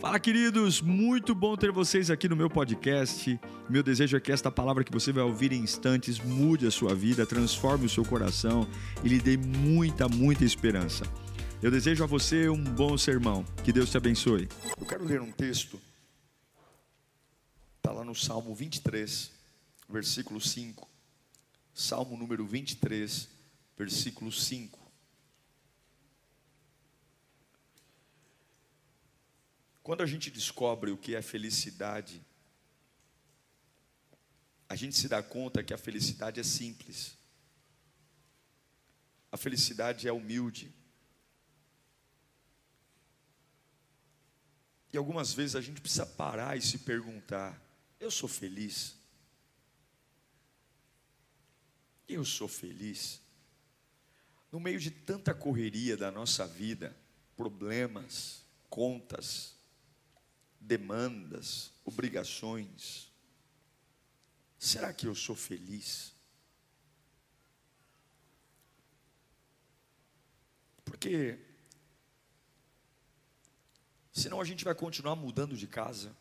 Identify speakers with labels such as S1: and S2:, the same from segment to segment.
S1: Fala, queridos! Muito bom ter vocês aqui no meu podcast. Meu desejo é que esta palavra que você vai ouvir em instantes mude a sua vida, transforme o seu coração e lhe dê muita, muita esperança. Eu desejo a você um bom sermão. Que Deus te abençoe.
S2: Eu quero ler um texto. Está lá no Salmo 23, versículo 5. Salmo número 23, versículo 5. Quando a gente descobre o que é felicidade, a gente se dá conta que a felicidade é simples. A felicidade é humilde. E algumas vezes a gente precisa parar e se perguntar: eu sou feliz? Eu sou feliz? No meio de tanta correria da nossa vida, problemas, contas, demandas, obrigações. Será que eu sou feliz? Porque senão a gente vai continuar mudando de casa,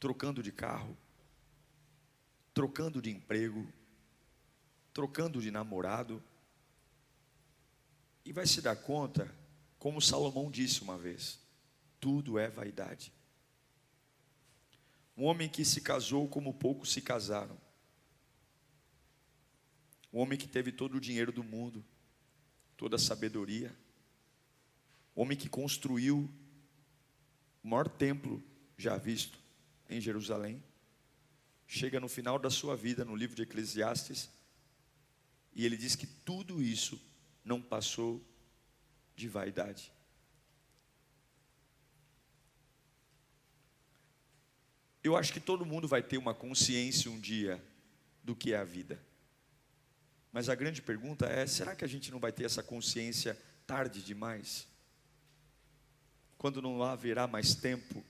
S2: trocando de carro, trocando de emprego, trocando de namorado, e vai se dar conta, como Salomão disse uma vez: tudo é vaidade. Um homem que se casou como poucos se casaram. Um homem que teve todo o dinheiro do mundo, toda a sabedoria. Um homem que construiu o maior templo já visto em Jerusalém. Chega no final da sua vida, no livro de Eclesiastes, e ele diz que tudo isso não passou de vaidade. Eu acho que todo mundo vai ter uma consciência um dia do que é a vida. Mas a grande pergunta é: será que a gente não vai ter essa consciência tarde demais? Quando não haverá mais tempo?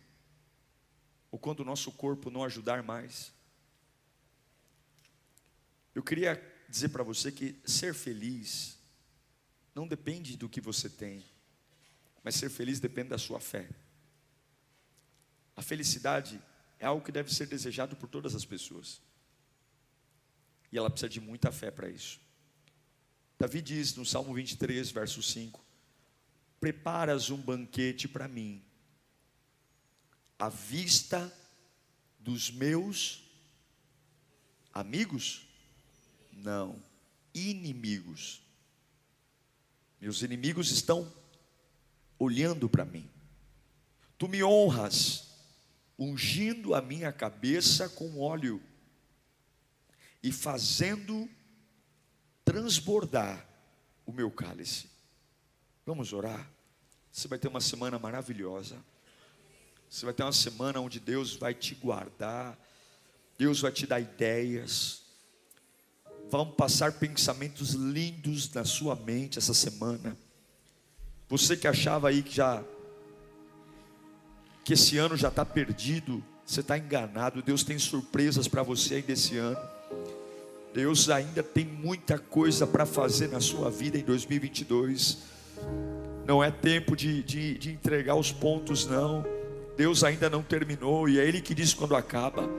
S2: Ou quando o nosso corpo não ajudar mais? Eu queria dizer para você que ser feliz não depende do que você tem, mas ser feliz depende da sua fé. A felicidade é algo que deve ser desejado por todas as pessoas. E ela precisa de muita fé para isso. Davi diz no Salmo 23, verso 5: Preparas um banquete para mim, à vista dos meus amigos? Não, inimigos. Meus inimigos estão olhando para mim. Tu me honras ungindo a minha cabeça com óleo e fazendo transbordar o meu cálice. Vamos orar? Você vai ter uma semana maravilhosa. Você vai ter uma semana onde Deus vai te guardar, Deus vai te dar ideias. Vão passar pensamentos lindos na sua mente essa semana. Você que achava aí que já que esse ano já está perdido, você está enganado. Deus tem surpresas para você ainda esse ano. Deus ainda tem muita coisa para fazer na sua vida em 2022. Não é tempo de, de, de entregar os pontos, não. Deus ainda não terminou, e é Ele que diz quando acaba.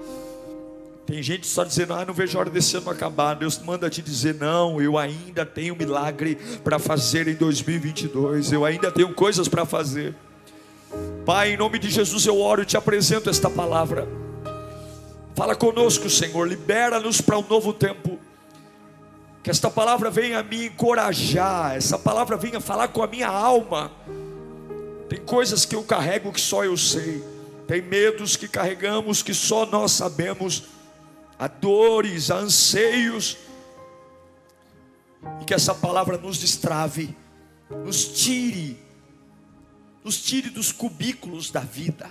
S2: Tem gente só dizendo, ah, não vejo a hora desse ano acabar. Deus manda te dizer, não, eu ainda tenho milagre para fazer em 2022. Eu ainda tenho coisas para fazer. Pai, em nome de Jesus eu oro e te apresento esta palavra. Fala conosco, Senhor, libera-nos para um novo tempo. Que esta palavra venha me encorajar, essa palavra venha falar com a minha alma. Tem coisas que eu carrego que só eu sei, tem medos que carregamos que só nós sabemos, há dores, há anseios, e que essa palavra nos destrave, nos tire nos tire dos cubículos da vida,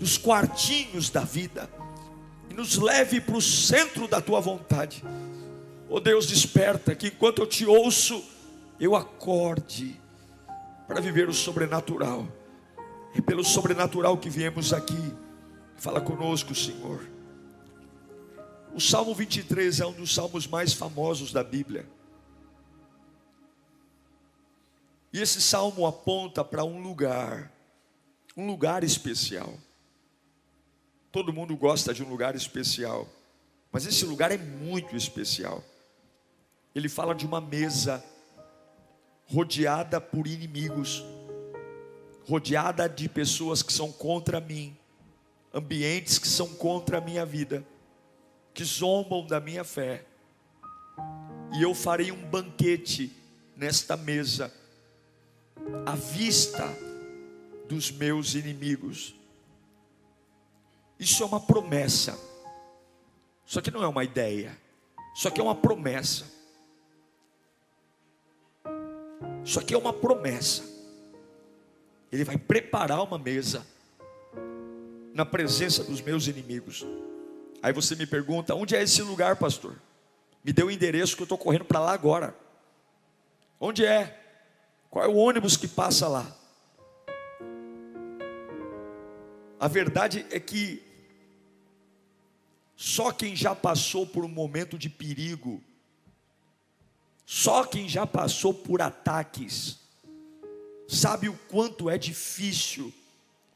S2: dos quartinhos da vida, e nos leve para o centro da tua vontade. Oh Deus, desperta que enquanto eu te ouço, eu acorde para viver o sobrenatural. É pelo sobrenatural que viemos aqui. Fala conosco, Senhor. O Salmo 23 é um dos salmos mais famosos da Bíblia. E esse salmo aponta para um lugar um lugar especial. Todo mundo gosta de um lugar especial, mas esse lugar é muito especial. Ele fala de uma mesa rodeada por inimigos, rodeada de pessoas que são contra mim, ambientes que são contra a minha vida, que zombam da minha fé. E eu farei um banquete nesta mesa, à vista dos meus inimigos. Isso é uma promessa. Isso aqui não é uma ideia. Isso aqui é uma promessa. Isso aqui é uma promessa. Ele vai preparar uma mesa na presença dos meus inimigos. Aí você me pergunta: onde é esse lugar, pastor? Me dê o endereço que eu estou correndo para lá agora. Onde é? Qual é o ônibus que passa lá? A verdade é que só quem já passou por um momento de perigo, só quem já passou por ataques, sabe o quanto é difícil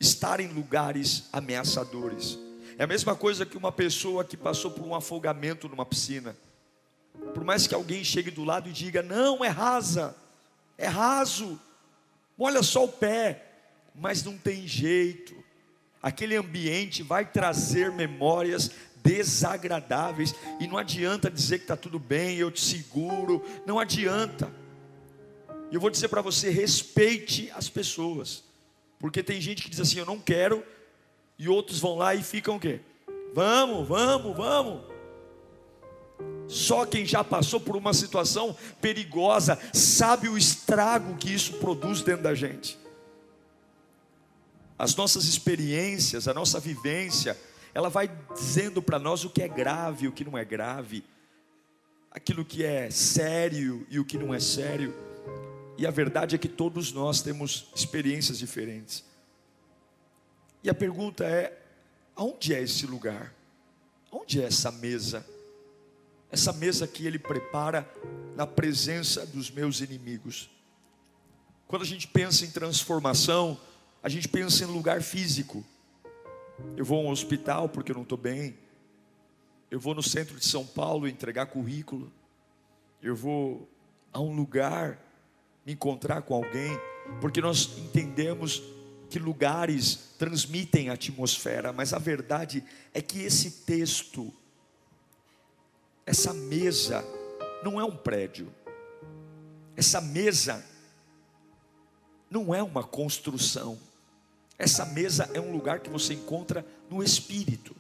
S2: estar em lugares ameaçadores. É a mesma coisa que uma pessoa que passou por um afogamento numa piscina. Por mais que alguém chegue do lado e diga: "Não, é rasa. É raso. Olha só o pé". Mas não tem jeito. Aquele ambiente vai trazer memórias desagradáveis e não adianta dizer que está tudo bem, eu te seguro, não adianta. E eu vou dizer para você: respeite as pessoas, porque tem gente que diz assim, eu não quero, e outros vão lá e ficam o quê? Vamos, vamos, vamos. Só quem já passou por uma situação perigosa sabe o estrago que isso produz dentro da gente. As nossas experiências, a nossa vivência, ela vai dizendo para nós o que é grave, o que não é grave, aquilo que é sério e o que não é sério. E a verdade é que todos nós temos experiências diferentes. E a pergunta é: aonde é esse lugar? Onde é essa mesa? Essa mesa que ele prepara na presença dos meus inimigos. Quando a gente pensa em transformação, a gente pensa em lugar físico. Eu vou a um hospital porque eu não estou bem. Eu vou no centro de São Paulo entregar currículo. Eu vou a um lugar me encontrar com alguém, porque nós entendemos que lugares transmitem atmosfera, mas a verdade é que esse texto, essa mesa, não é um prédio, essa mesa não é uma construção, essa mesa é um lugar que você encontra no espírito.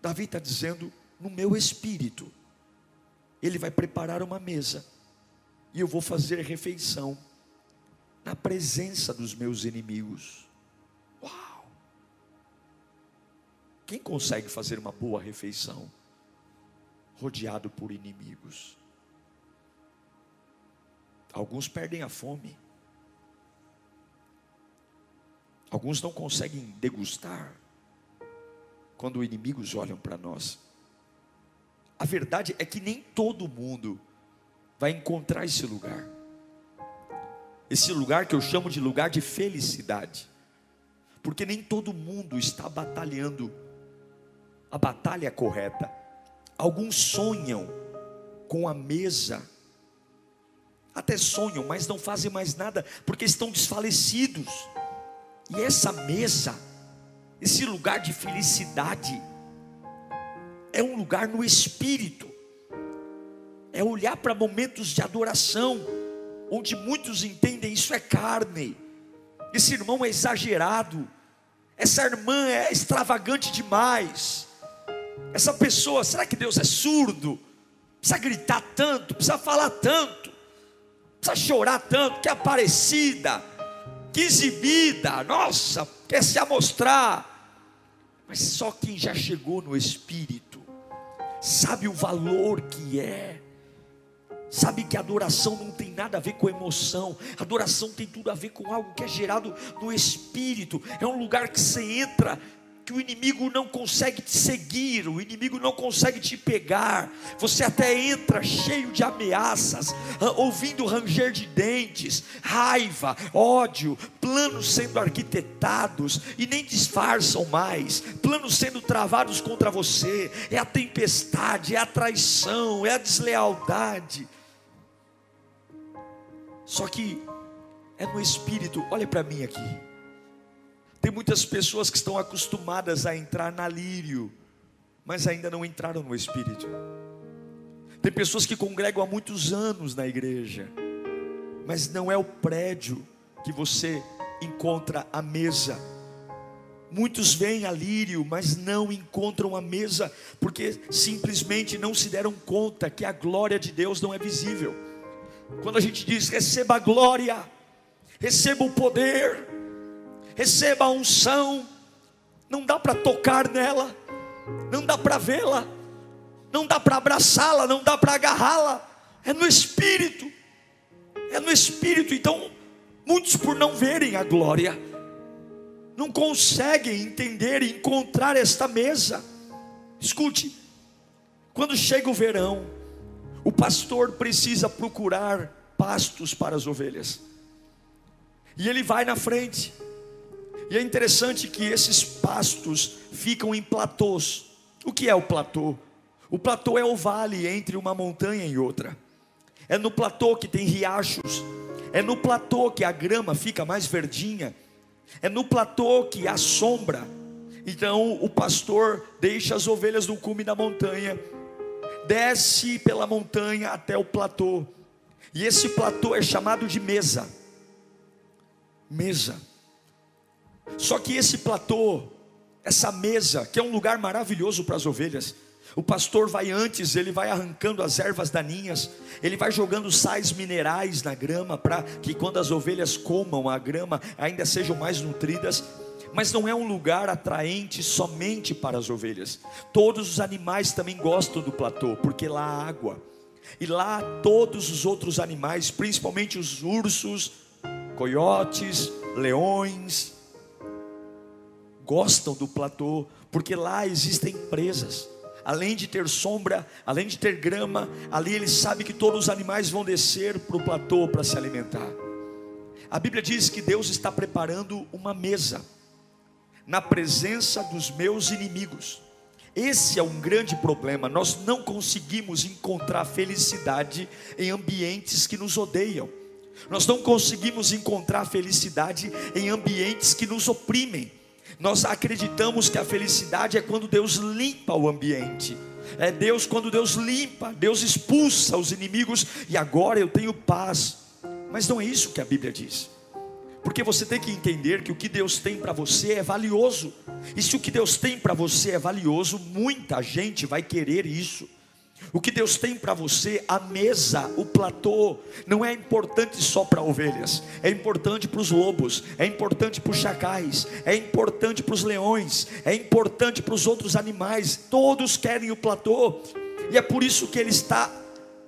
S2: Davi está dizendo: no meu espírito, ele vai preparar uma mesa, e eu vou fazer refeição, na presença dos meus inimigos. Quem consegue fazer uma boa refeição, rodeado por inimigos? Alguns perdem a fome. Alguns não conseguem degustar quando inimigos olham para nós. A verdade é que nem todo mundo vai encontrar esse lugar. Esse lugar que eu chamo de lugar de felicidade. Porque nem todo mundo está batalhando a batalha correta. Alguns sonham com a mesa, até sonham, mas não fazem mais nada porque estão desfalecidos. E essa mesa, esse lugar de felicidade, é um lugar no espírito, é olhar para momentos de adoração, onde muitos entendem isso é carne, esse irmão é exagerado, essa irmã é extravagante demais, essa pessoa, será que Deus é surdo? Precisa gritar tanto, precisa falar tanto, precisa chorar tanto, que é aparecida que exibida, nossa, quer se amostrar. Mas só quem já chegou no Espírito, sabe o valor que é, sabe que adoração não tem nada a ver com emoção, adoração tem tudo a ver com algo que é gerado no Espírito, é um lugar que você entra que o inimigo não consegue te seguir, o inimigo não consegue te pegar. Você até entra cheio de ameaças, ouvindo ranger de dentes, raiva, ódio, planos sendo arquitetados e nem disfarçam mais, planos sendo travados contra você. É a tempestade, é a traição, é a deslealdade. Só que é no espírito, olha para mim aqui. Tem muitas pessoas que estão acostumadas a entrar na lírio, mas ainda não entraram no Espírito. Tem pessoas que congregam há muitos anos na igreja, mas não é o prédio que você encontra a mesa. Muitos vêm a lírio, mas não encontram a mesa, porque simplesmente não se deram conta que a glória de Deus não é visível. Quando a gente diz receba a glória, receba o poder, receba a unção, não dá para tocar nela, não dá para vê-la, não dá para abraçá-la, não dá para agarrá-la, é no Espírito, é no Espírito. Então, muitos por não verem a glória, não conseguem entender e encontrar esta mesa. Escute, quando chega o verão, o pastor precisa procurar pastos para as ovelhas, e ele vai na frente, e é interessante que esses pastos ficam em platôs. O que é o platô? O platô é o vale entre uma montanha e outra. É no platô que tem riachos. É no platô que a grama fica mais verdinha. É no platô que há sombra. Então o pastor deixa as ovelhas no cume da montanha, desce pela montanha até o platô. E esse platô é chamado de mesa. Mesa. Só que esse platô, essa mesa, que é um lugar maravilhoso para as ovelhas, o pastor vai antes, ele vai arrancando as ervas daninhas, ele vai jogando sais minerais na grama para que quando as ovelhas comam a grama ainda sejam mais nutridas. Mas não é um lugar atraente somente para as ovelhas. Todos os animais também gostam do platô, porque lá há água. E lá todos os outros animais, principalmente os ursos, coiotes, leões, gostam do platô, porque lá existem presas. Além de ter sombra, além de ter grama, ali ele sabe que todos os animais vão descer para o platô para se alimentar. A Bíblia diz que Deus está preparando uma mesa na presença dos meus inimigos. Esse é um grande problema. Nós não conseguimos encontrar felicidade em ambientes que nos odeiam. Nós não conseguimos encontrar felicidade em ambientes que nos oprimem. Nós acreditamos que a felicidade é quando Deus limpa o ambiente. É Deus quando Deus limpa, Deus expulsa os inimigos e agora eu tenho paz. Mas não é isso que a Bíblia diz. Porque você tem que entender que o que Deus tem para você é valioso. E se o que Deus tem para você é valioso, muita gente vai querer isso. O que Deus tem para você, a mesa, o platô, não é importante só para ovelhas, é importante para os lobos, é importante para os chacais, é importante para os leões, é importante para os outros animais, todos querem o platô, e é por isso que ele está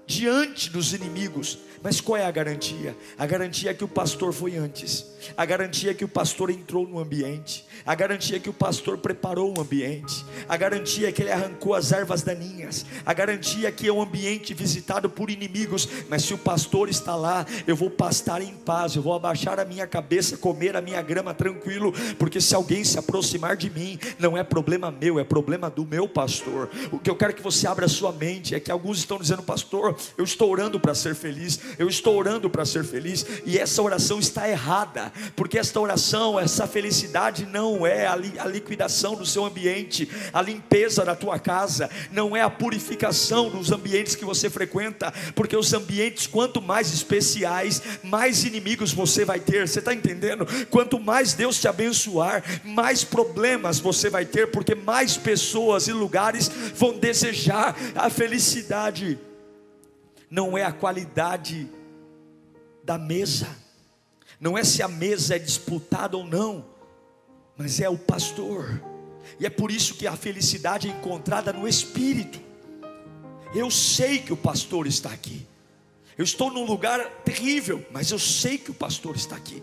S2: diante dos inimigos, mas qual é a garantia? A garantia é que o pastor foi antes. A garantia é que o pastor entrou no ambiente. A garantia é que o pastor preparou o ambiente. A garantia é que ele arrancou as ervas daninhas. A garantia é que é um ambiente visitado por inimigos. Mas se o pastor está lá, eu vou pastar em paz. Eu vou abaixar a minha cabeça, comer a minha grama tranquilo. Porque se alguém se aproximar de mim, não é problema meu, é problema do meu pastor. O que eu quero que você abra a sua mente é que alguns estão dizendo, pastor, eu estou orando para ser feliz eu estou orando para ser feliz, e essa oração está errada, porque esta oração, essa felicidade não é a, li, a liquidação do seu ambiente, a limpeza da tua casa, não é a purificação dos ambientes que você frequenta, porque os ambientes, quanto mais especiais, mais inimigos você vai ter, você está entendendo? Quanto mais Deus te abençoar, mais problemas você vai ter, porque mais pessoas e lugares vão desejar a felicidade não é a qualidade da mesa, não é se a mesa é disputada ou não, mas é o pastor, e é por isso que a felicidade é encontrada no Espírito. Eu sei que o pastor está aqui, eu estou num lugar terrível, mas eu sei que o pastor está aqui,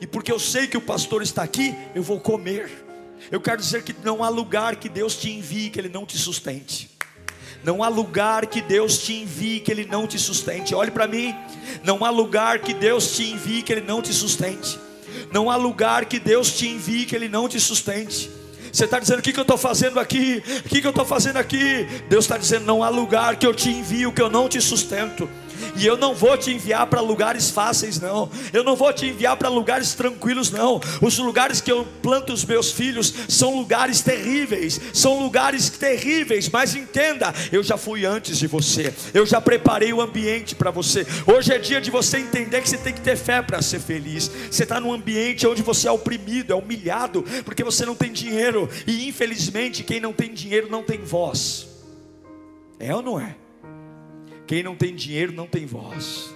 S2: e porque eu sei que o pastor está aqui, eu vou comer. Eu quero dizer que não há lugar que Deus te envie que Ele não te sustente. Não há lugar que Deus te envie que Ele não te sustente. Olhe para mim. Não há lugar que Deus te envie que Ele não te sustente. Não há lugar que Deus te envie que Ele não te sustente. Você está dizendo o que, que eu estou fazendo aqui? O que, que eu estou fazendo aqui? Deus está dizendo: não há lugar que eu te envio que eu não te sustento. E eu não vou te enviar para lugares fáceis, não. Eu não vou te enviar para lugares tranquilos, não. Os lugares que eu planto os meus filhos são lugares terríveis. São lugares terríveis. Mas entenda, eu já fui antes de você. Eu já preparei o ambiente para você. Hoje é dia de você entender que você tem que ter fé para ser feliz. Você está num ambiente onde você é oprimido, é humilhado, porque você não tem dinheiro. E infelizmente, quem não tem dinheiro não tem voz. É ou não é? Quem não tem dinheiro não tem voz.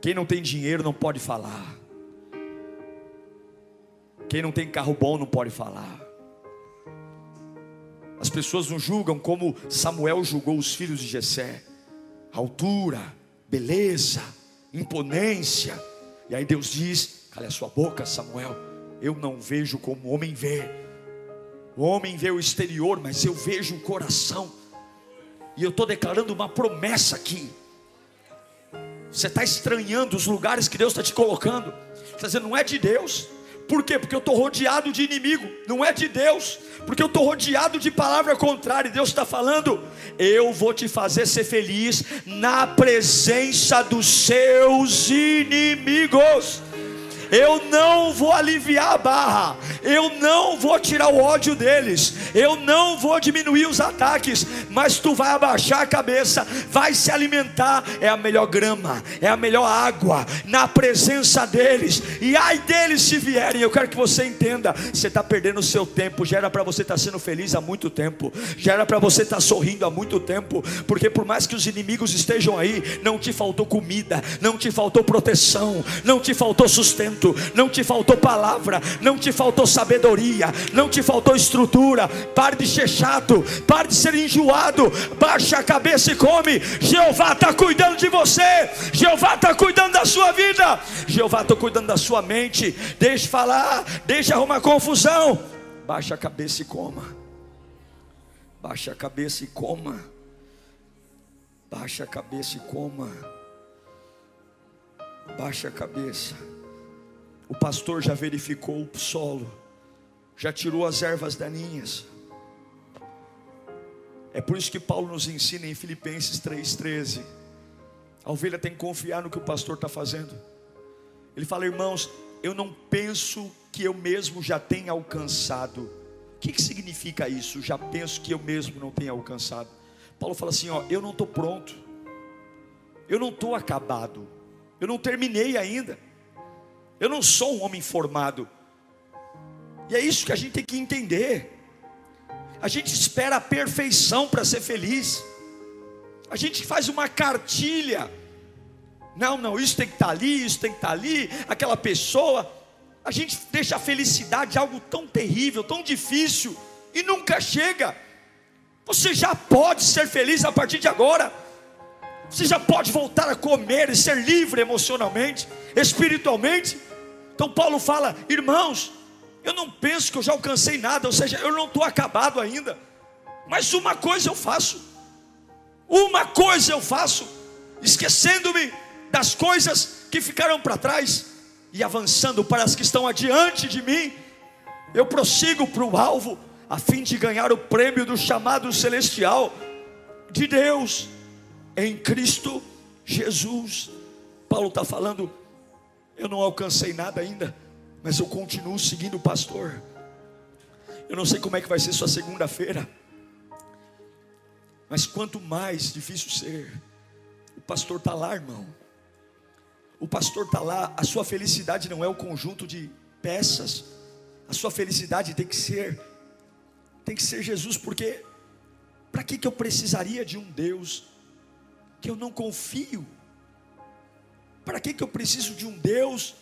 S2: Quem não tem dinheiro não pode falar. Quem não tem carro bom não pode falar. As pessoas não julgam como Samuel julgou os filhos de Jessé. Altura, beleza, imponência. E aí Deus diz: "Cale a sua boca, Samuel. Eu não vejo como o homem vê. O homem vê o exterior, mas eu vejo o coração." E eu estou declarando uma promessa aqui. Você está estranhando os lugares que Deus está te colocando. Está dizendo, não é de Deus. Por quê? Porque eu estou rodeado de inimigo. Não é de Deus. Porque eu estou rodeado de palavra contrária. Deus está falando, eu vou te fazer ser feliz na presença dos seus inimigos eu não vou aliviar a barra, eu não vou tirar o ódio deles, eu não vou diminuir os ataques, mas tu vai abaixar a cabeça, vai se alimentar, é a melhor grama, é a melhor água, na presença deles, e ai deles se vierem, eu quero que você entenda, você está perdendo o seu tempo, já era para você estar tá sendo feliz há muito tempo, já era para você estar tá sorrindo há muito tempo, porque por mais que os inimigos estejam aí, não te faltou comida, não te faltou proteção, não te faltou sustento não te faltou palavra, não te faltou sabedoria, não te faltou estrutura. Pare de ser chato, pare de ser enjoado, baixa a cabeça e come. Jeová está cuidando de você, Jeová está cuidando da sua vida, Jeová está cuidando da sua mente. Deixe falar, deixe arrumar confusão. Baixa a cabeça e coma. Baixa a cabeça e coma. Baixa a cabeça e coma. Baixa a cabeça. O pastor já verificou o solo, já tirou as ervas daninhas. É por isso que Paulo nos ensina em Filipenses 3,13. A ovelha tem que confiar no que o pastor está fazendo. Ele fala, irmãos, eu não penso que eu mesmo já tenha alcançado. O que, que significa isso? Já penso que eu mesmo não tenha alcançado. Paulo fala assim: ó, eu não estou pronto, eu não estou acabado, eu não terminei ainda. Eu não sou um homem formado. E é isso que a gente tem que entender. A gente espera a perfeição para ser feliz. A gente faz uma cartilha. Não, não, isso tem que estar tá ali, isso tem que estar tá ali, aquela pessoa. A gente deixa a felicidade algo tão terrível, tão difícil e nunca chega. Você já pode ser feliz a partir de agora. Você já pode voltar a comer e ser livre emocionalmente, espiritualmente. Então Paulo fala, irmãos, eu não penso que eu já alcancei nada, ou seja, eu não estou acabado ainda. Mas uma coisa eu faço, uma coisa eu faço, esquecendo-me das coisas que ficaram para trás e avançando para as que estão adiante de mim, eu prossigo para o alvo, a fim de ganhar o prêmio do chamado celestial de Deus em Cristo Jesus. Paulo está falando eu não alcancei nada ainda, mas eu continuo seguindo o pastor. Eu não sei como é que vai ser sua segunda-feira, mas quanto mais difícil ser, o pastor está lá, irmão. O pastor está lá, a sua felicidade não é o conjunto de peças, a sua felicidade tem que ser, tem que ser Jesus, porque para que, que eu precisaria de um Deus que eu não confio? Para que, que eu preciso de um Deus,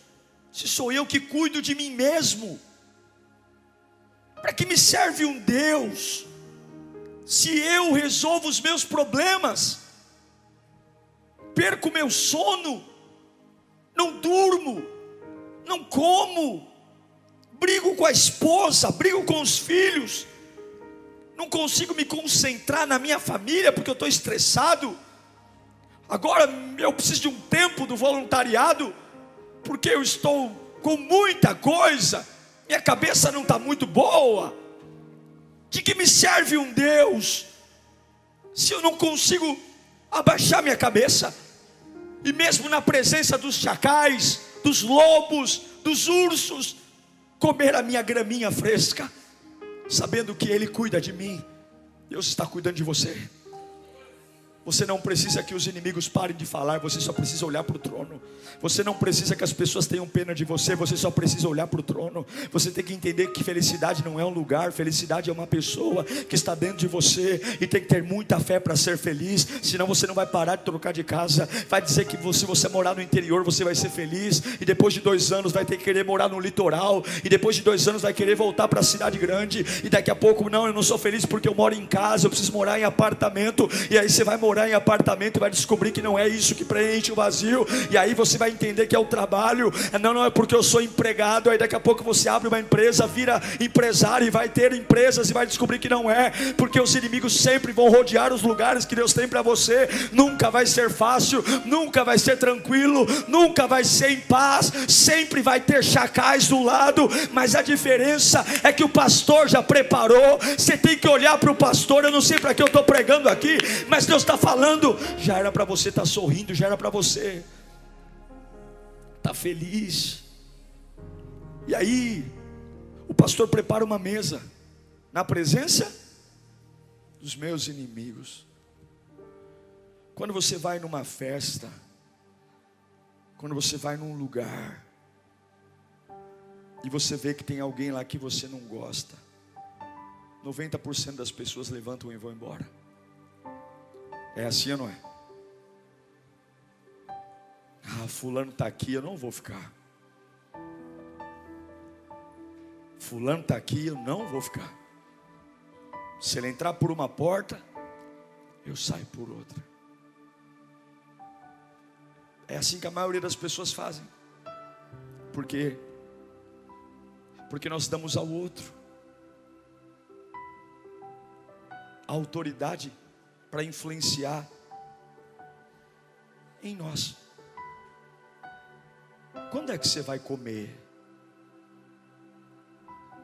S2: se sou eu que cuido de mim mesmo? Para que me serve um Deus, se eu resolvo os meus problemas, perco meu sono, não durmo, não como, brigo com a esposa, brigo com os filhos, não consigo me concentrar na minha família porque eu estou estressado. Agora eu preciso de um tempo do voluntariado porque eu estou com muita coisa, minha cabeça não está muito boa. De que me serve um Deus se eu não consigo abaixar minha cabeça? E mesmo na presença dos chacais, dos lobos, dos ursos, comer a minha graminha fresca, sabendo que Ele cuida de mim, Deus está cuidando de você. Você não precisa que os inimigos parem de falar, você só precisa olhar para o trono. Você não precisa que as pessoas tenham pena de você, você só precisa olhar para o trono. Você tem que entender que felicidade não é um lugar, felicidade é uma pessoa que está dentro de você e tem que ter muita fé para ser feliz, senão você não vai parar de trocar de casa. Vai dizer que se você morar no interior você vai ser feliz, e depois de dois anos vai ter que querer morar no litoral, e depois de dois anos vai querer voltar para a cidade grande, e daqui a pouco, não, eu não sou feliz porque eu moro em casa, eu preciso morar em apartamento, e aí você vai morar morar em apartamento e vai descobrir que não é isso que preenche o vazio, e aí você vai entender que é o trabalho, não, não é porque eu sou empregado, aí daqui a pouco você abre uma empresa, vira empresário e vai ter empresas e vai descobrir que não é, porque os inimigos sempre vão rodear os lugares que Deus tem para você, nunca vai ser fácil, nunca vai ser tranquilo, nunca vai ser em paz, sempre vai ter chacais do lado, mas a diferença é que o pastor já preparou, você tem que olhar para o pastor, eu não sei para que eu estou pregando aqui, mas Deus está falando, já era para você estar tá sorrindo, já era para você estar tá feliz. E aí, o pastor prepara uma mesa na presença dos meus inimigos. Quando você vai numa festa, quando você vai num lugar, e você vê que tem alguém lá que você não gosta, 90% das pessoas levantam e vão embora. É assim ou não é? Ah, fulano está aqui, eu não vou ficar. Fulano está aqui, eu não vou ficar. Se ele entrar por uma porta, eu saio por outra. É assim que a maioria das pessoas fazem. Por quê? Porque nós damos ao outro a autoridade para influenciar em nós. Quando é que você vai comer?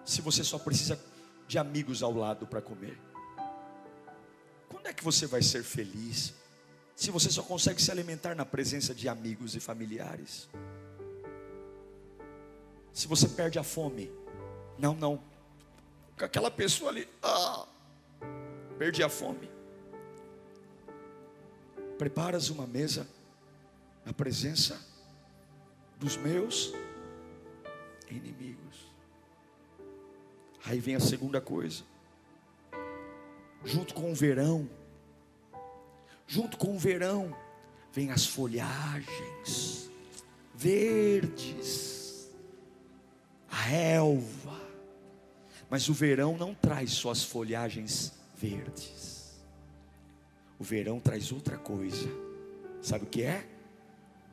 S2: Se você só precisa de amigos ao lado para comer. Quando é que você vai ser feliz? Se você só consegue se alimentar na presença de amigos e familiares. Se você perde a fome. Não, não. Com aquela pessoa ali, ah, perdi a fome preparas uma mesa na presença dos meus inimigos. Aí vem a segunda coisa. Junto com o verão, junto com o verão, vem as folhagens verdes, a relva. Mas o verão não traz só as folhagens verdes. O verão traz outra coisa. Sabe o que é?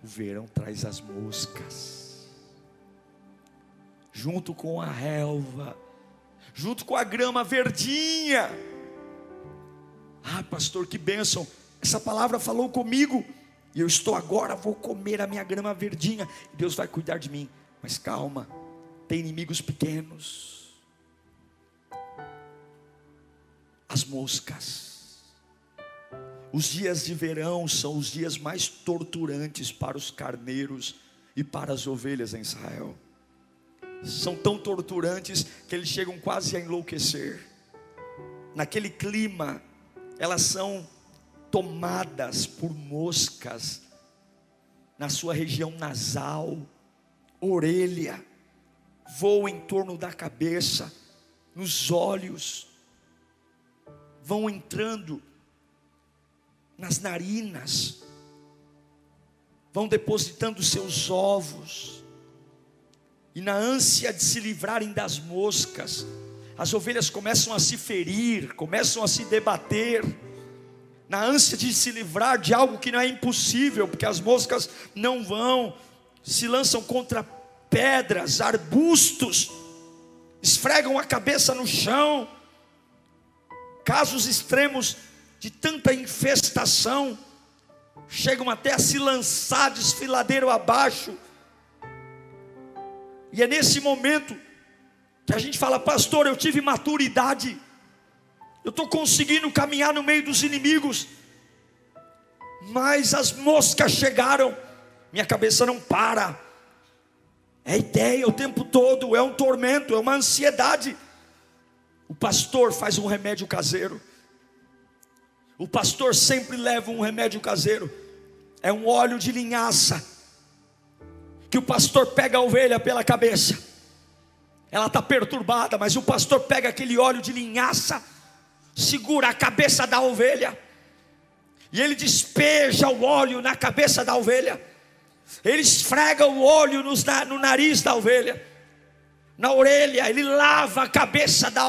S2: O verão traz as moscas. Junto com a relva, junto com a grama verdinha. Ah, pastor, que bênção. Essa palavra falou comigo. E eu estou agora, vou comer a minha grama verdinha. E Deus vai cuidar de mim. Mas calma, tem inimigos pequenos. As moscas. Os dias de verão são os dias mais torturantes para os carneiros e para as ovelhas em Israel. São tão torturantes que eles chegam quase a enlouquecer. Naquele clima, elas são tomadas por moscas na sua região nasal, orelha, voam em torno da cabeça, nos olhos, vão entrando nas narinas, vão depositando seus ovos, e na ânsia de se livrarem das moscas, as ovelhas começam a se ferir, começam a se debater, na ânsia de se livrar de algo que não é impossível, porque as moscas não vão, se lançam contra pedras, arbustos, esfregam a cabeça no chão. Casos extremos de tanta infestação, chegam até a se lançar desfiladeiro abaixo. E é nesse momento que a gente fala, pastor, eu tive maturidade, eu estou conseguindo caminhar no meio dos inimigos, mas as moscas chegaram, minha cabeça não para, é ideia o tempo todo, é um tormento, é uma ansiedade. O pastor faz um remédio caseiro. O pastor sempre leva um remédio caseiro. É um óleo de linhaça. Que o pastor pega a ovelha pela cabeça. Ela está perturbada, mas o pastor pega aquele óleo de linhaça, segura a cabeça da ovelha, e ele despeja o óleo na cabeça da ovelha. Ele esfrega o óleo no nariz da ovelha, na orelha, ele lava a cabeça da,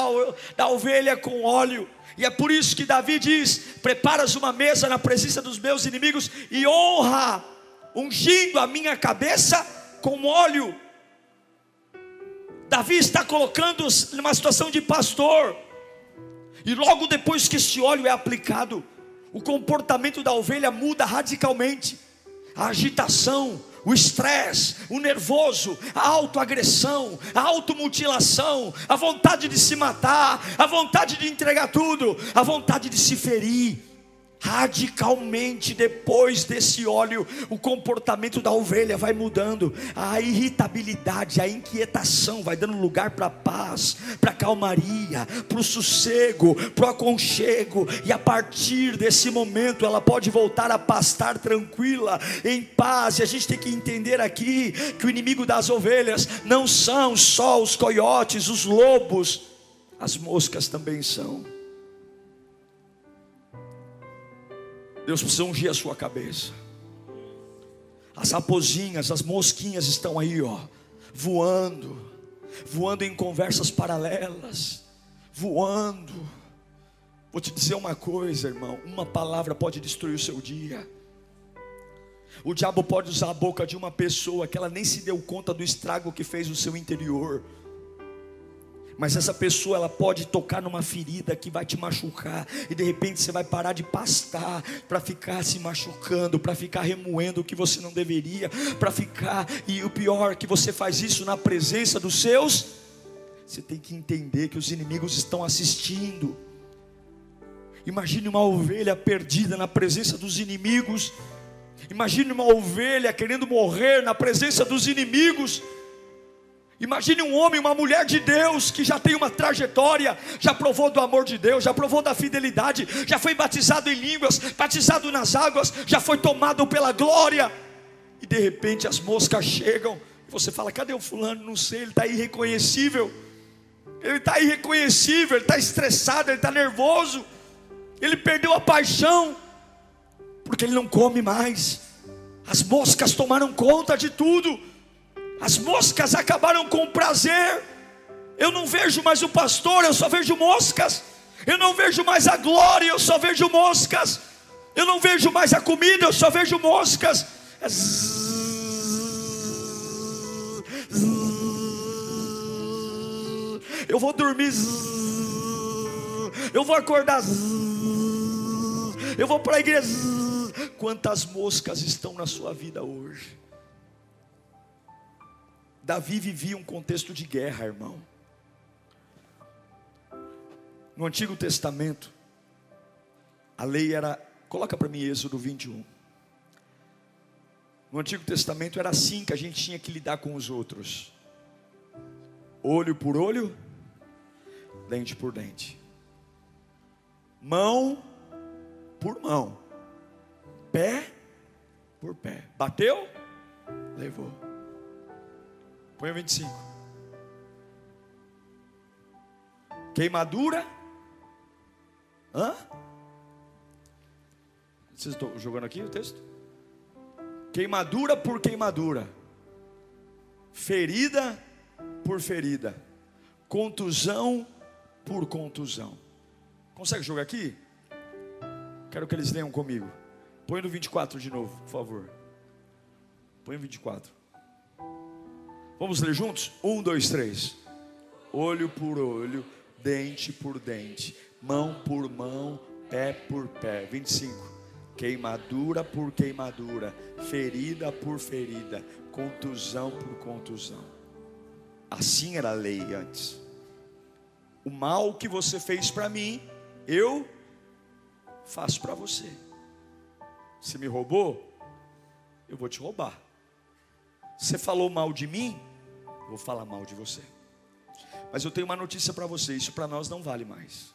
S2: da ovelha com óleo. E é por isso que Davi diz: Preparas uma mesa na presença dos meus inimigos e honra, ungindo a minha cabeça com óleo. Davi está colocando numa situação de pastor, e logo depois que esse óleo é aplicado, o comportamento da ovelha muda radicalmente a agitação, o estresse, o nervoso, a autoagressão, a automutilação, a vontade de se matar, a vontade de entregar tudo, a vontade de se ferir radicalmente depois desse óleo, o comportamento da ovelha vai mudando, a irritabilidade, a inquietação vai dando lugar para a paz, para a calmaria, para o sossego, para o aconchego, e a partir desse momento ela pode voltar a pastar tranquila, em paz. E a gente tem que entender aqui que o inimigo das ovelhas não são só os coiotes, os lobos, as moscas também são. Deus precisa ungir a sua cabeça. As raposinhas, as mosquinhas estão aí, ó, voando, voando em conversas paralelas, voando. Vou te dizer uma coisa, irmão: uma palavra pode destruir o seu dia. O diabo pode usar a boca de uma pessoa que ela nem se deu conta do estrago que fez no seu interior mas essa pessoa ela pode tocar numa ferida que vai te machucar e de repente você vai parar de pastar para ficar se machucando, para ficar remoendo o que você não deveria, para ficar e o pior que você faz isso na presença dos seus. Você tem que entender que os inimigos estão assistindo. Imagine uma ovelha perdida na presença dos inimigos. Imagine uma ovelha querendo morrer na presença dos inimigos. Imagine um homem, uma mulher de Deus que já tem uma trajetória, já provou do amor de Deus, já provou da fidelidade, já foi batizado em línguas, batizado nas águas, já foi tomado pela glória. E de repente as moscas chegam, e você fala: cadê o fulano? Não sei, ele está irreconhecível. Ele está irreconhecível, ele está estressado, ele está nervoso, ele perdeu a paixão, porque ele não come mais. As moscas tomaram conta de tudo. As moscas acabaram com o prazer. Eu não vejo mais o pastor, eu só vejo moscas. Eu não vejo mais a glória, eu só vejo moscas. Eu não vejo mais a comida, eu só vejo moscas. Eu vou dormir. Eu vou acordar. Eu vou para a igreja. Quantas moscas estão na sua vida hoje? Davi vivia um contexto de guerra, irmão. No Antigo Testamento, a lei era, coloca para mim Êxodo 21. No Antigo Testamento era assim que a gente tinha que lidar com os outros: olho por olho, dente por dente, mão por mão, pé por pé. Bateu? Levou. Põe o 25. Queimadura. Hã? Vocês estão jogando aqui o texto? Queimadura por queimadura. Ferida por ferida. Contusão por contusão. Consegue jogar aqui? Quero que eles leiam comigo. Põe no 24 de novo, por favor. Põe no 24. Vamos ler juntos? Um, dois, três. olho por olho, dente por dente, mão por mão, pé por pé. 25. Queimadura por queimadura, ferida por ferida, contusão por contusão. Assim era a lei antes. O mal que você fez para mim, eu faço para você. Se me roubou, eu vou te roubar. Você falou mal de mim, vou falar mal de você. Mas eu tenho uma notícia para você: isso para nós não vale mais.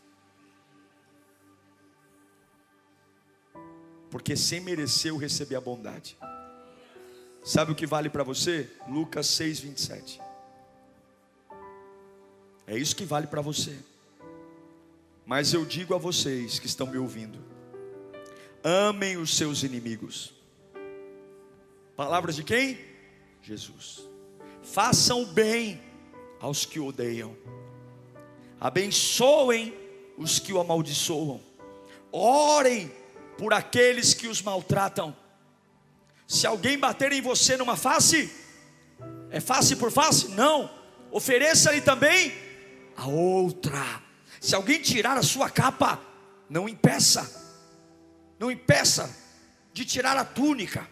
S2: Porque sem merecer eu recebi a bondade. Sabe o que vale para você? Lucas 6, 27. É isso que vale para você. Mas eu digo a vocês que estão me ouvindo: amem os seus inimigos. Palavras de quem? Jesus. Façam bem aos que o odeiam, abençoem os que o amaldiçoam, orem por aqueles que os maltratam. Se alguém bater em você numa face, é face por face? Não. Ofereça-lhe também a outra. Se alguém tirar a sua capa, não impeça. Não impeça de tirar a túnica.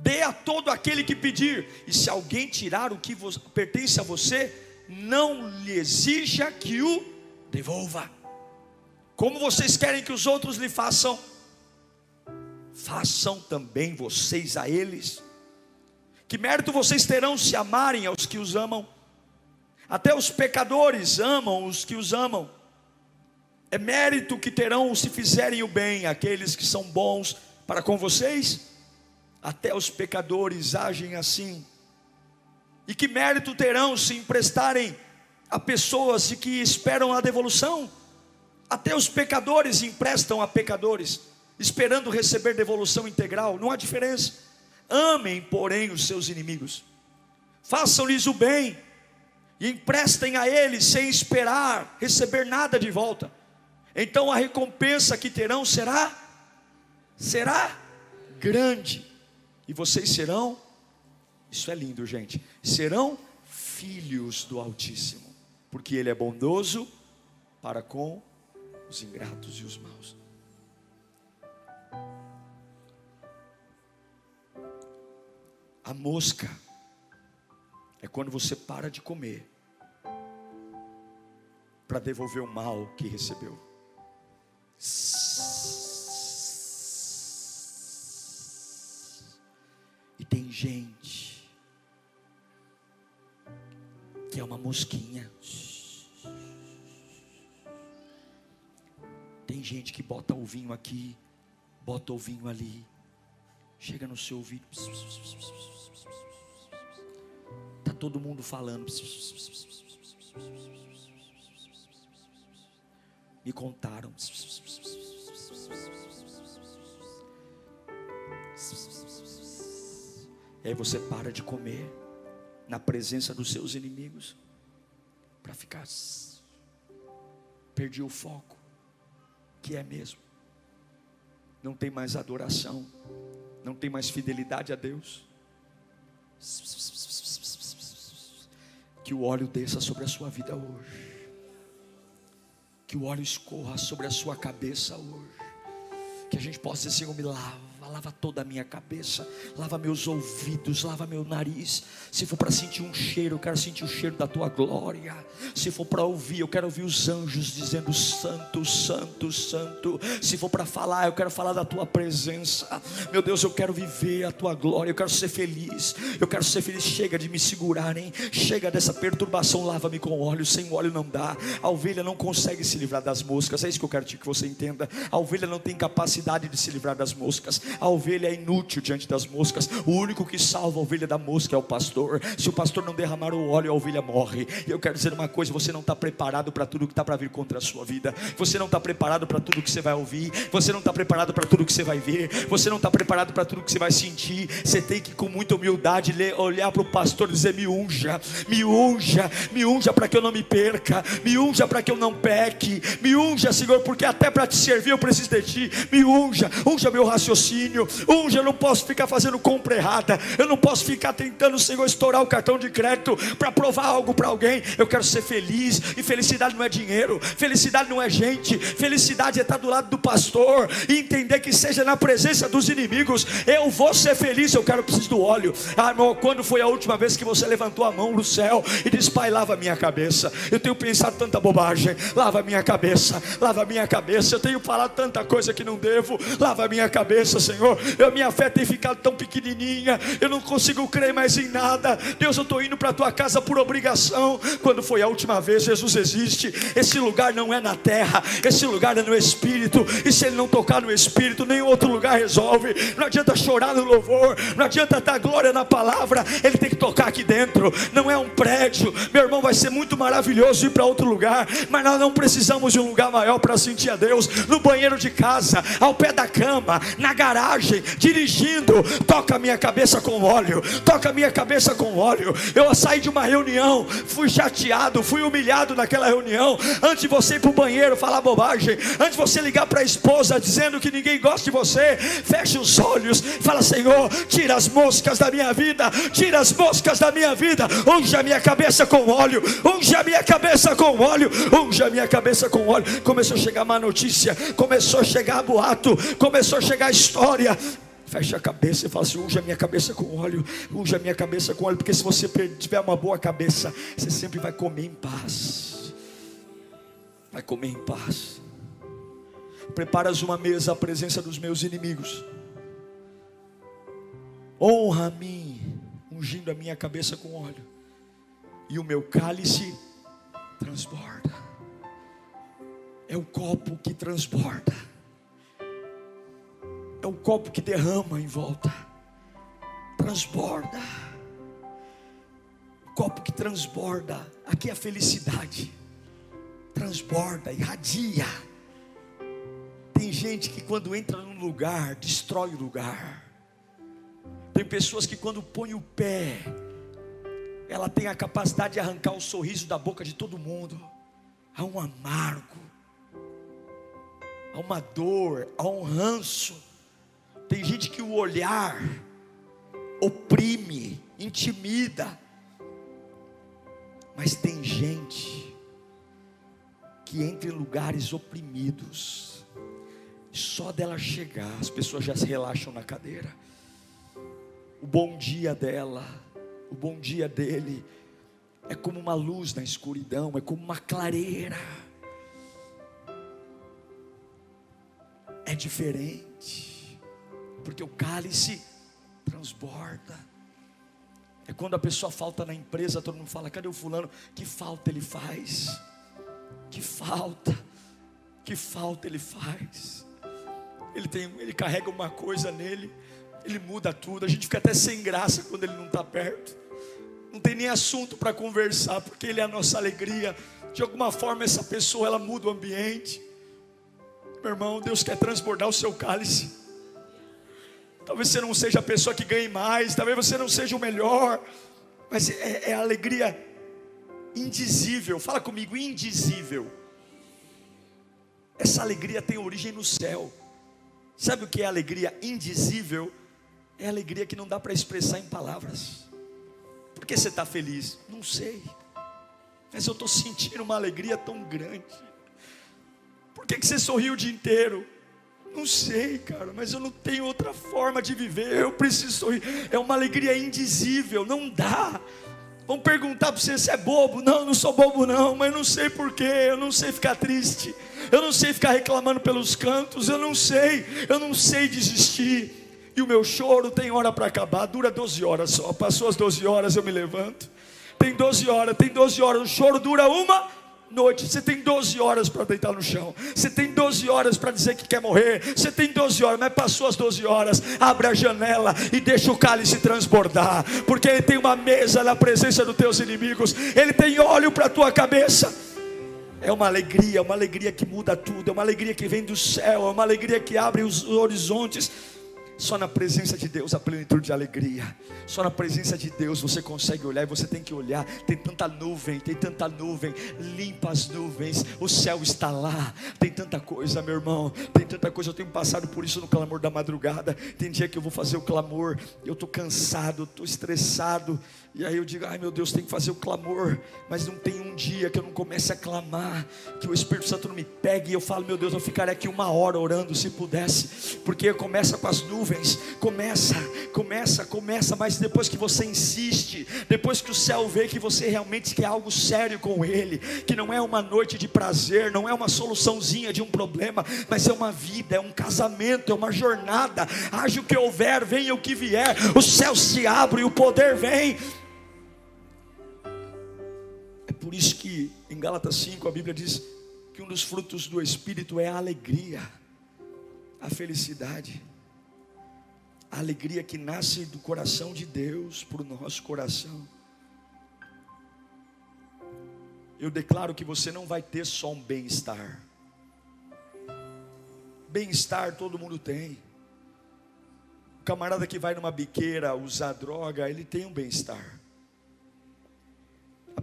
S2: Dê a todo aquele que pedir. E se alguém tirar o que pertence a você, não lhe exija que o devolva. Como vocês querem que os outros lhe façam, façam também vocês a eles. Que mérito vocês terão se amarem aos que os amam? Até os pecadores amam os que os amam. É mérito que terão se fizerem o bem aqueles que são bons para com vocês? Até os pecadores agem assim. E que mérito terão se emprestarem a pessoas que esperam a devolução? Até os pecadores emprestam a pecadores, esperando receber devolução integral, não há diferença. Amem, porém, os seus inimigos, façam-lhes o bem, e emprestem a eles sem esperar receber nada de volta. Então a recompensa que terão será será grande. E vocês serão Isso é lindo, gente. Serão filhos do Altíssimo, porque ele é bondoso para com os ingratos e os maus. A mosca é quando você para de comer para devolver o mal que recebeu. Tem gente que é uma mosquinha. Tem gente que bota o vinho aqui, bota o vinho ali, chega no seu ouvido todo mundo falando. Me contaram. E aí você para de comer na presença dos seus inimigos para ficar perdi o foco, que é mesmo. Não tem mais adoração, não tem mais fidelidade a Deus que o óleo desça sobre a sua vida hoje. Que o óleo escorra sobre a sua cabeça hoje. Que a gente possa dizer, Senhor, me lava toda a minha cabeça, lava meus ouvidos, lava meu nariz. Se for para sentir um cheiro, eu quero sentir o cheiro da tua glória. Se for para ouvir, eu quero ouvir os anjos dizendo santo, santo, santo. Se for para falar, eu quero falar da tua presença. Meu Deus, eu quero viver a tua glória, eu quero ser feliz. Eu quero ser feliz. Chega de me segurarem, chega dessa perturbação, lava-me com óleo. Sem óleo não dá. A ovelha não consegue se livrar das moscas. É isso que eu quero que você entenda. A ovelha não tem capacidade de se livrar das moscas. A ovelha é inútil diante das moscas. O único que salva a ovelha da mosca é o pastor. Se o pastor não derramar o óleo, a ovelha morre. E eu quero dizer uma coisa: você não está preparado para tudo que está para vir contra a sua vida. Você não está preparado para tudo que você vai ouvir. Você não está preparado para tudo que você vai ver. Você não está preparado para tudo que você vai sentir. Você tem que, com muita humildade, olhar para o pastor e dizer: me unja, me unja, me unja para que eu não me perca, me unja para que eu não peque, me unja, Senhor, porque até para te servir eu preciso de ti. Me unja, unja meu raciocínio raciocínio. Unge, eu não posso ficar fazendo compra errada. Eu não posso ficar tentando, Senhor, estourar o cartão de crédito para provar algo para alguém. Eu quero ser feliz. E felicidade não é dinheiro. Felicidade não é gente. Felicidade é estar do lado do pastor e entender que seja na presença dos inimigos. Eu vou ser feliz. Eu quero preciso do óleo. Ah, irmão, quando foi a última vez que você levantou a mão no céu e disse, Pai, lava a minha cabeça. Eu tenho pensado tanta bobagem. Lava a minha cabeça. Lava a minha cabeça. Eu tenho falado tanta coisa que não devo. Lava a minha cabeça, Senhor. Eu, minha fé tem ficado tão pequenininha. Eu não consigo crer mais em nada. Deus, eu estou indo para a tua casa por obrigação. Quando foi a última vez, Jesus existe. Esse lugar não é na terra. Esse lugar é no Espírito. E se ele não tocar no Espírito, nenhum outro lugar resolve. Não adianta chorar no louvor. Não adianta dar glória na palavra. Ele tem que tocar aqui dentro. Não é um prédio. Meu irmão, vai ser muito maravilhoso ir para outro lugar. Mas nós não precisamos de um lugar maior para sentir a Deus. No banheiro de casa, ao pé da cama, na garagem, dirigindo. Toca minha cabeça com óleo. Toca minha cabeça com óleo. Eu saí de uma reunião, fui chateado, fui humilhado naquela reunião. Antes de você ir para o banheiro falar bobagem, antes de você ligar para a esposa dizendo que ninguém gosta de você, feche os olhos, fala: Senhor, tira as moscas da minha vida, tira as moscas da minha vida, unge a minha cabeça com óleo, unge a minha cabeça com óleo, unge a minha cabeça com óleo. Começou a chegar má notícia, começou a chegar boato, começou a chegar história. Fecha a cabeça e fala assim: unge a minha cabeça com óleo, unge a minha cabeça com óleo, porque se você tiver uma boa cabeça, você sempre vai comer em paz. Vai comer em paz. Preparas uma mesa à presença dos meus inimigos. Honra a mim, ungindo a minha cabeça com óleo, e o meu cálice transborda. É o copo que transborda é um copo que derrama em volta, transborda. copo que transborda, aqui é a felicidade, transborda, irradia. Tem gente que quando entra num lugar, destrói o lugar. Tem pessoas que quando põe o pé, ela tem a capacidade de arrancar o sorriso da boca de todo mundo. Há um amargo, há uma dor, há um ranço tem gente que o olhar oprime, intimida. Mas tem gente que entra em lugares oprimidos. Só dela chegar, as pessoas já se relaxam na cadeira. O bom dia dela, o bom dia dele, é como uma luz na escuridão, é como uma clareira. É diferente porque o cálice transborda. É quando a pessoa falta na empresa, todo mundo fala: cadê o fulano? Que falta ele faz? Que falta, que falta ele faz? Ele, tem, ele carrega uma coisa nele, ele muda tudo. A gente fica até sem graça quando ele não está perto. Não tem nem assunto para conversar, porque ele é a nossa alegria. De alguma forma, essa pessoa ela muda o ambiente. Meu irmão, Deus quer transbordar o seu cálice. Talvez você não seja a pessoa que ganhe mais, talvez você não seja o melhor, mas é, é alegria indizível. Fala comigo, indizível. Essa alegria tem origem no céu. Sabe o que é alegria indizível? É alegria que não dá para expressar em palavras. Por que você está feliz? Não sei. Mas eu estou sentindo uma alegria tão grande. Por que, que você sorriu o dia inteiro? Não sei, cara, mas eu não tenho outra forma de viver. Eu preciso sorrir. É uma alegria indizível, não dá. Vão perguntar para você se é bobo. Não, não sou bobo, não, mas não sei porquê. Eu não sei ficar triste. Eu não sei ficar reclamando pelos cantos. Eu não sei. Eu não sei desistir. E o meu choro tem hora para acabar. Dura 12 horas só. Passou as 12 horas, eu me levanto. Tem 12 horas, tem 12 horas. O choro dura uma noite, você tem 12 horas para deitar no chão, você tem 12 horas para dizer que quer morrer, você tem 12 horas, mas passou as 12 horas, abre a janela e deixa o cálice transbordar, porque Ele tem uma mesa na presença dos teus inimigos, Ele tem óleo para a tua cabeça. É uma alegria, uma alegria que muda tudo, é uma alegria que vem do céu, é uma alegria que abre os horizontes. Só na presença de Deus a plenitude de alegria. Só na presença de Deus você consegue olhar e você tem que olhar. Tem tanta nuvem, tem tanta nuvem. Limpa as nuvens. O céu está lá. Tem tanta coisa, meu irmão. Tem tanta coisa. Eu tenho passado por isso no clamor da madrugada. Tem dia que eu vou fazer o clamor. Eu estou cansado, estou estressado. E aí eu digo, ai meu Deus, tem que fazer o clamor, mas não tem um dia que eu não comece a clamar, que o Espírito Santo não me pegue e eu falo, meu Deus, eu ficaria aqui uma hora orando se pudesse, porque começa com as nuvens, começa, começa, começa, mas depois que você insiste, depois que o céu vê que você realmente quer algo sério com Ele, que não é uma noite de prazer, não é uma soluçãozinha de um problema, mas é uma vida, é um casamento, é uma jornada, haja o que houver, venha o que vier, o céu se abre e o poder vem por isso que em Gálatas 5 a Bíblia diz que um dos frutos do Espírito é a alegria, a felicidade. A alegria que nasce do coração de Deus para o nosso coração. Eu declaro que você não vai ter só um bem-estar. Bem-estar todo mundo tem. O camarada que vai numa biqueira usar droga, ele tem um bem-estar.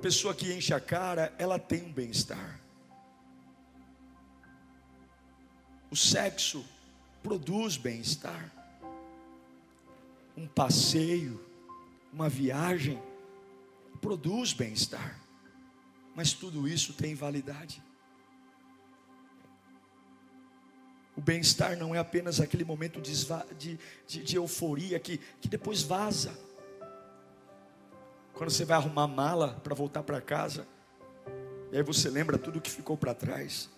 S2: Pessoa que enche a cara, ela tem um bem-estar. O sexo produz bem-estar. Um passeio, uma viagem, produz bem-estar. Mas tudo isso tem validade. O bem-estar não é apenas aquele momento de, de, de, de euforia que, que depois vaza. Quando você vai arrumar mala para voltar para casa, e aí você lembra tudo que ficou para trás.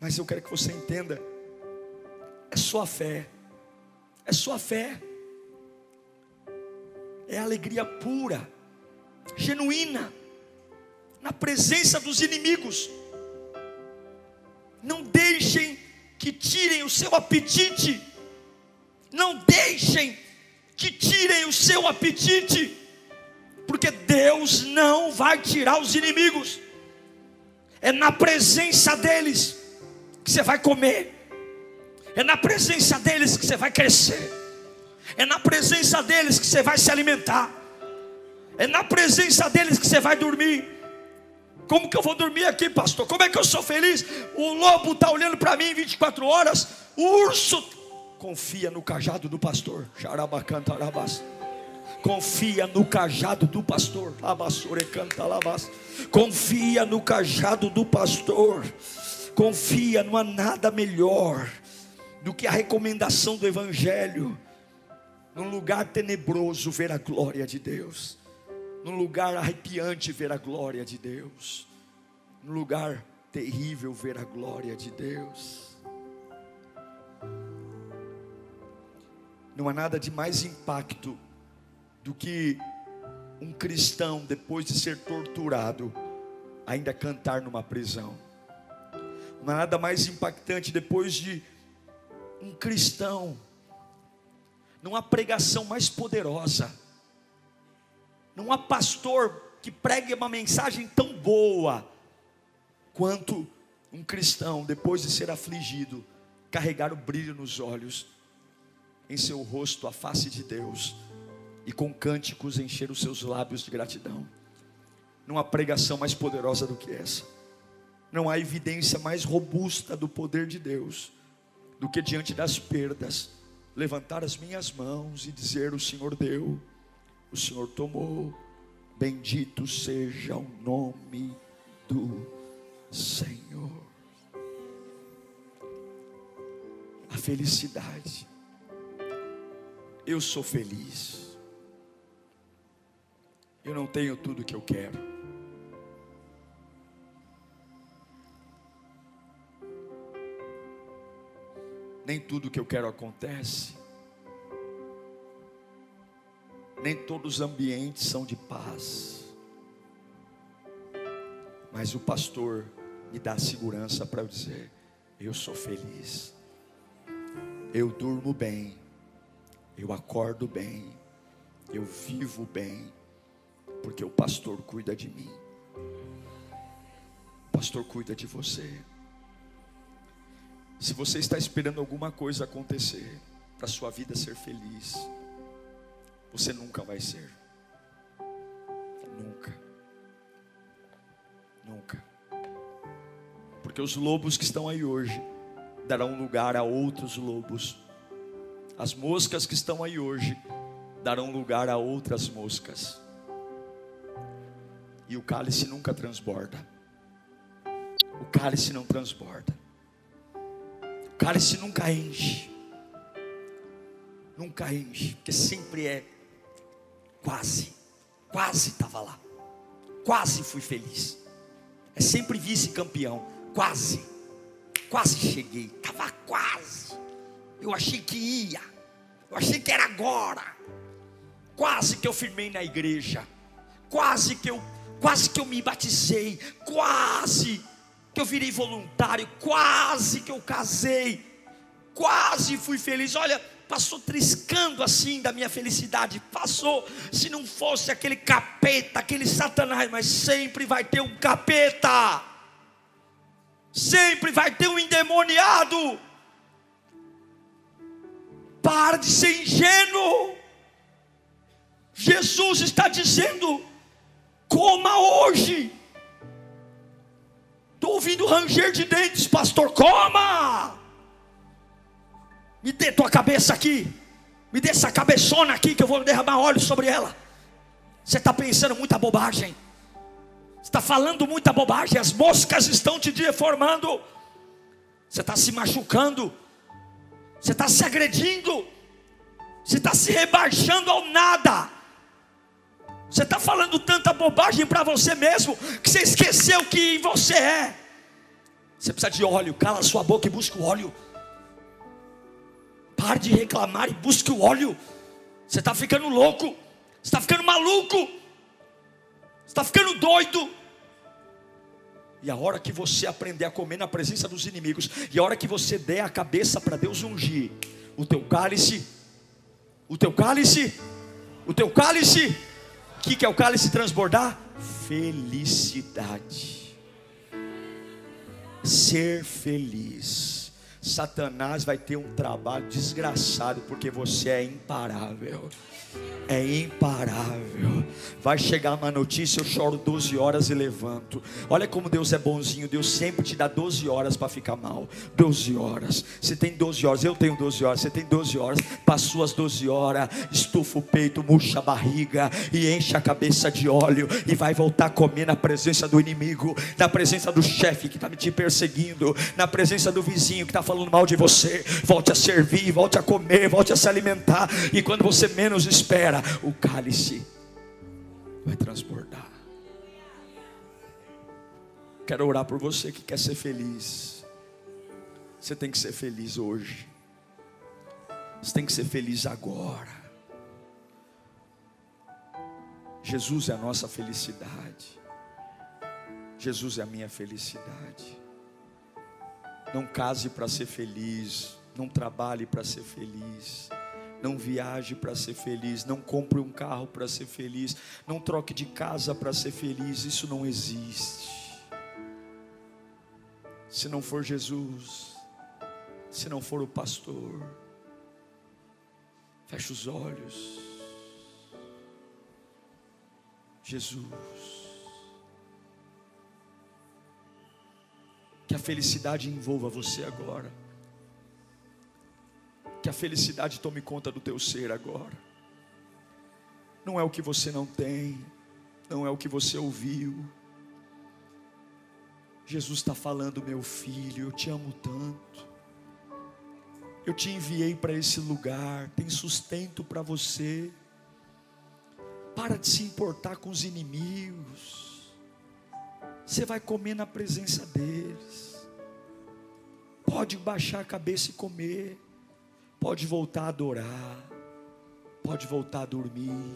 S2: Mas eu quero que você entenda, é sua fé, é sua fé, é alegria pura, genuína, na presença dos inimigos. Não deixem que tirem o seu apetite, não deixem que tirem o seu apetite, porque Deus não vai tirar os inimigos, é na presença deles que você vai comer, é na presença deles que você vai crescer, é na presença deles que você vai se alimentar, é na presença deles que você vai dormir. Como que eu vou dormir aqui, pastor? Como é que eu sou feliz? O lobo está olhando para mim 24 horas, o urso Confia no cajado do pastor. Confia no cajado do pastor. Confia no cajado do pastor. Confia, não há nada melhor do que a recomendação do Evangelho. Num lugar tenebroso, ver a glória de Deus. Num lugar arrepiante, ver a glória de Deus. Num lugar terrível, ver a glória de Deus. Não há nada de mais impacto do que um cristão, depois de ser torturado, ainda cantar numa prisão. Não há nada mais impactante depois de um cristão, não há pregação mais poderosa, não há pastor que pregue uma mensagem tão boa quanto um cristão, depois de ser afligido, carregar o brilho nos olhos em seu rosto a face de Deus e com cânticos encher os seus lábios de gratidão. Não há pregação mais poderosa do que essa. Não há evidência mais robusta do poder de Deus do que diante das perdas levantar as minhas mãos e dizer: O Senhor deu, o Senhor tomou, bendito seja o nome do Senhor. A felicidade eu sou feliz. Eu não tenho tudo o que eu quero. Nem tudo o que eu quero acontece. Nem todos os ambientes são de paz. Mas o pastor me dá segurança para eu dizer: eu sou feliz. Eu durmo bem eu acordo bem, eu vivo bem, porque o pastor cuida de mim. O pastor cuida de você. Se você está esperando alguma coisa acontecer para sua vida ser feliz, você nunca vai ser. Nunca. Nunca. Porque os lobos que estão aí hoje darão lugar a outros lobos. As moscas que estão aí hoje darão lugar a outras moscas. E o cálice nunca transborda. O cálice não transborda. O cálice nunca enche. Nunca enche, porque sempre é quase, quase estava lá. Quase fui feliz. É sempre vice-campeão. Quase. Quase cheguei. Estava quase. Eu achei que ia. Eu achei que era agora. Quase que eu firmei na igreja. Quase que eu quase que eu me batizei, quase que eu virei voluntário, quase que eu casei, quase fui feliz. Olha, passou triscando assim da minha felicidade, passou. Se não fosse aquele capeta, aquele satanás, mas sempre vai ter um capeta, sempre vai ter um endemoniado. De ser ingênuo. Jesus está dizendo: Coma hoje. Estou ouvindo ranger de dentes, pastor. Coma. Me dê tua cabeça aqui. Me dê essa cabeçona aqui que eu vou derramar óleo sobre ela. Você está pensando muita bobagem. Você está falando muita bobagem. As moscas estão te deformando. Você está se machucando. Você está se agredindo. Você está se rebaixando ao nada. Você está falando tanta bobagem para você mesmo que você esqueceu quem você é. Você precisa de óleo, cala sua boca e busque o óleo. Pare de reclamar e busque o óleo. Você está ficando louco, você está ficando maluco, você está ficando doido. E a hora que você aprender a comer na presença dos inimigos, e a hora que você der a cabeça para Deus ungir, o teu cálice, o teu cálice, o teu cálice que, que é o cálice transbordar? Felicidade. Ser feliz. Satanás vai ter um trabalho desgraçado porque você é imparável é imparável. Vai chegar uma notícia, eu choro 12 horas e levanto. Olha como Deus é bonzinho. Deus sempre te dá 12 horas para ficar mal. 12 horas. Você tem 12 horas, eu tenho 12 horas, você tem 12 horas. Passou as 12 horas, estufa o peito, murcha a barriga e enche a cabeça de óleo e vai voltar a comer na presença do inimigo, na presença do chefe que está me te perseguindo, na presença do vizinho que está falando mal de você. Volte a servir, volte a comer, volte a se alimentar. E quando você menos espera, o cálice vai transbordar. Quero orar por você que quer ser feliz. Você tem que ser feliz hoje. Você tem que ser feliz agora. Jesus é a nossa felicidade. Jesus é a minha felicidade. Não case para ser feliz, não trabalhe para ser feliz. Não viaje para ser feliz, não compre um carro para ser feliz, não troque de casa para ser feliz, isso não existe. Se não for Jesus, se não for o pastor, feche os olhos. Jesus. Que a felicidade envolva você agora que a felicidade tome conta do teu ser agora. Não é o que você não tem, não é o que você ouviu. Jesus está falando, meu filho, eu te amo tanto. Eu te enviei para esse lugar, tem sustento para você. Para de se importar com os inimigos. Você vai comer na presença deles. Pode baixar a cabeça e comer pode voltar a adorar, pode voltar a dormir,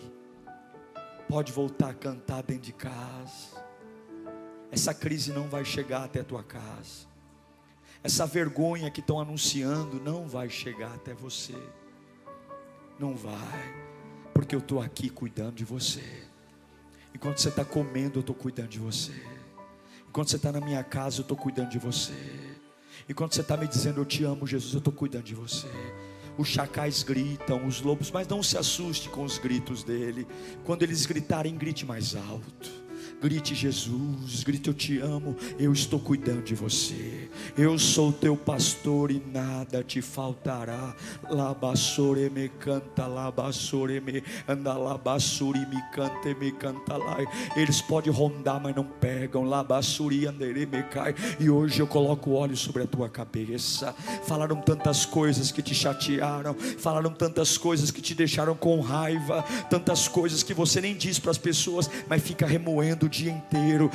S2: pode voltar a cantar dentro de casa. Essa crise não vai chegar até a tua casa. Essa vergonha que estão anunciando não vai chegar até você. Não vai, porque eu estou aqui cuidando de você. Enquanto você está comendo, eu estou cuidando de você. Enquanto você está na minha casa, eu estou cuidando de você. E quando você está me dizendo eu te amo, Jesus, eu estou cuidando de você. Os chacais gritam, os lobos, mas não se assuste com os gritos dele. Quando eles gritarem, grite mais alto. Grite Jesus, grite eu te amo, eu estou cuidando de você. Eu sou teu pastor e nada te faltará. Labassore me canta, labassore me anda, labassuri me canta, me canta lá. Eles podem rondar, mas não pegam. Labassuri andere me cai. E hoje eu coloco óleo sobre a tua cabeça. Falaram tantas coisas que te chatearam, falaram tantas coisas que te deixaram com raiva, tantas coisas que você nem diz para as pessoas, mas fica remoendo o dia inteiro.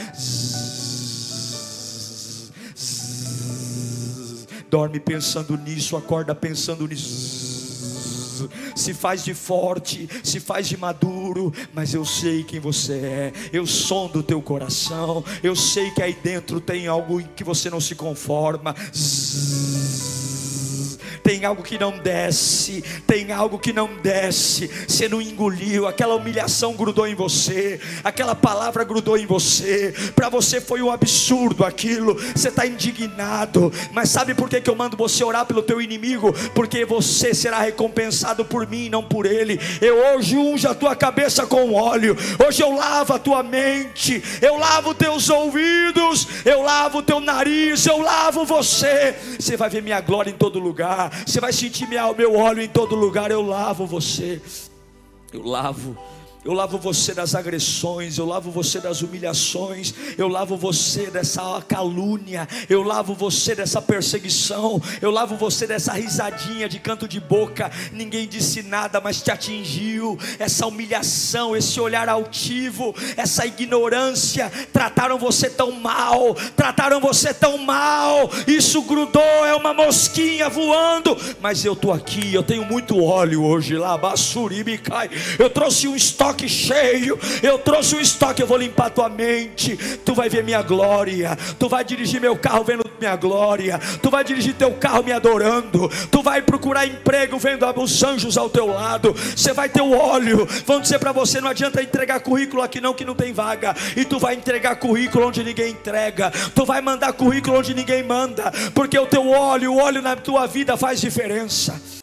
S2: Dorme pensando nisso, acorda pensando nisso. Se faz de forte, se faz de maduro, mas eu sei quem você é. Eu sondo o teu coração. Eu sei que aí dentro tem algo em que você não se conforma. Zzz, tem algo que não desce, tem algo que não desce. Você não engoliu, aquela humilhação grudou em você, aquela palavra grudou em você. Para você foi um absurdo aquilo. Você está indignado, mas sabe por que, que eu mando você orar pelo teu inimigo? Porque você será recompensado por mim, não por ele. Eu hoje unjo a tua cabeça com óleo. Hoje eu lavo a tua mente, eu lavo teus ouvidos, eu lavo teu nariz, eu lavo você. Você vai ver minha glória em todo lugar. Você vai sentir meu óleo em todo lugar. Eu lavo você. Eu lavo eu lavo você das agressões, eu lavo você das humilhações, eu lavo você dessa calúnia, eu lavo você dessa perseguição, eu lavo você dessa risadinha de canto de boca, ninguém disse nada, mas te atingiu, essa humilhação, esse olhar altivo, essa ignorância, trataram você tão mal, trataram você tão mal, isso grudou, é uma mosquinha voando, mas eu estou aqui, eu tenho muito óleo hoje, lá, me cai, eu trouxe um estoque estoque cheio. Eu trouxe um estoque, eu vou limpar tua mente. Tu vai ver minha glória. Tu vai dirigir meu carro vendo minha glória. Tu vai dirigir teu carro me adorando. Tu vai procurar emprego vendo os anjos ao teu lado. Você vai ter o óleo. Vão dizer para você: não adianta entregar currículo aqui não, que não tem vaga. E tu vai entregar currículo onde ninguém entrega. Tu vai mandar currículo onde ninguém manda. Porque o teu óleo, o óleo na tua vida faz diferença.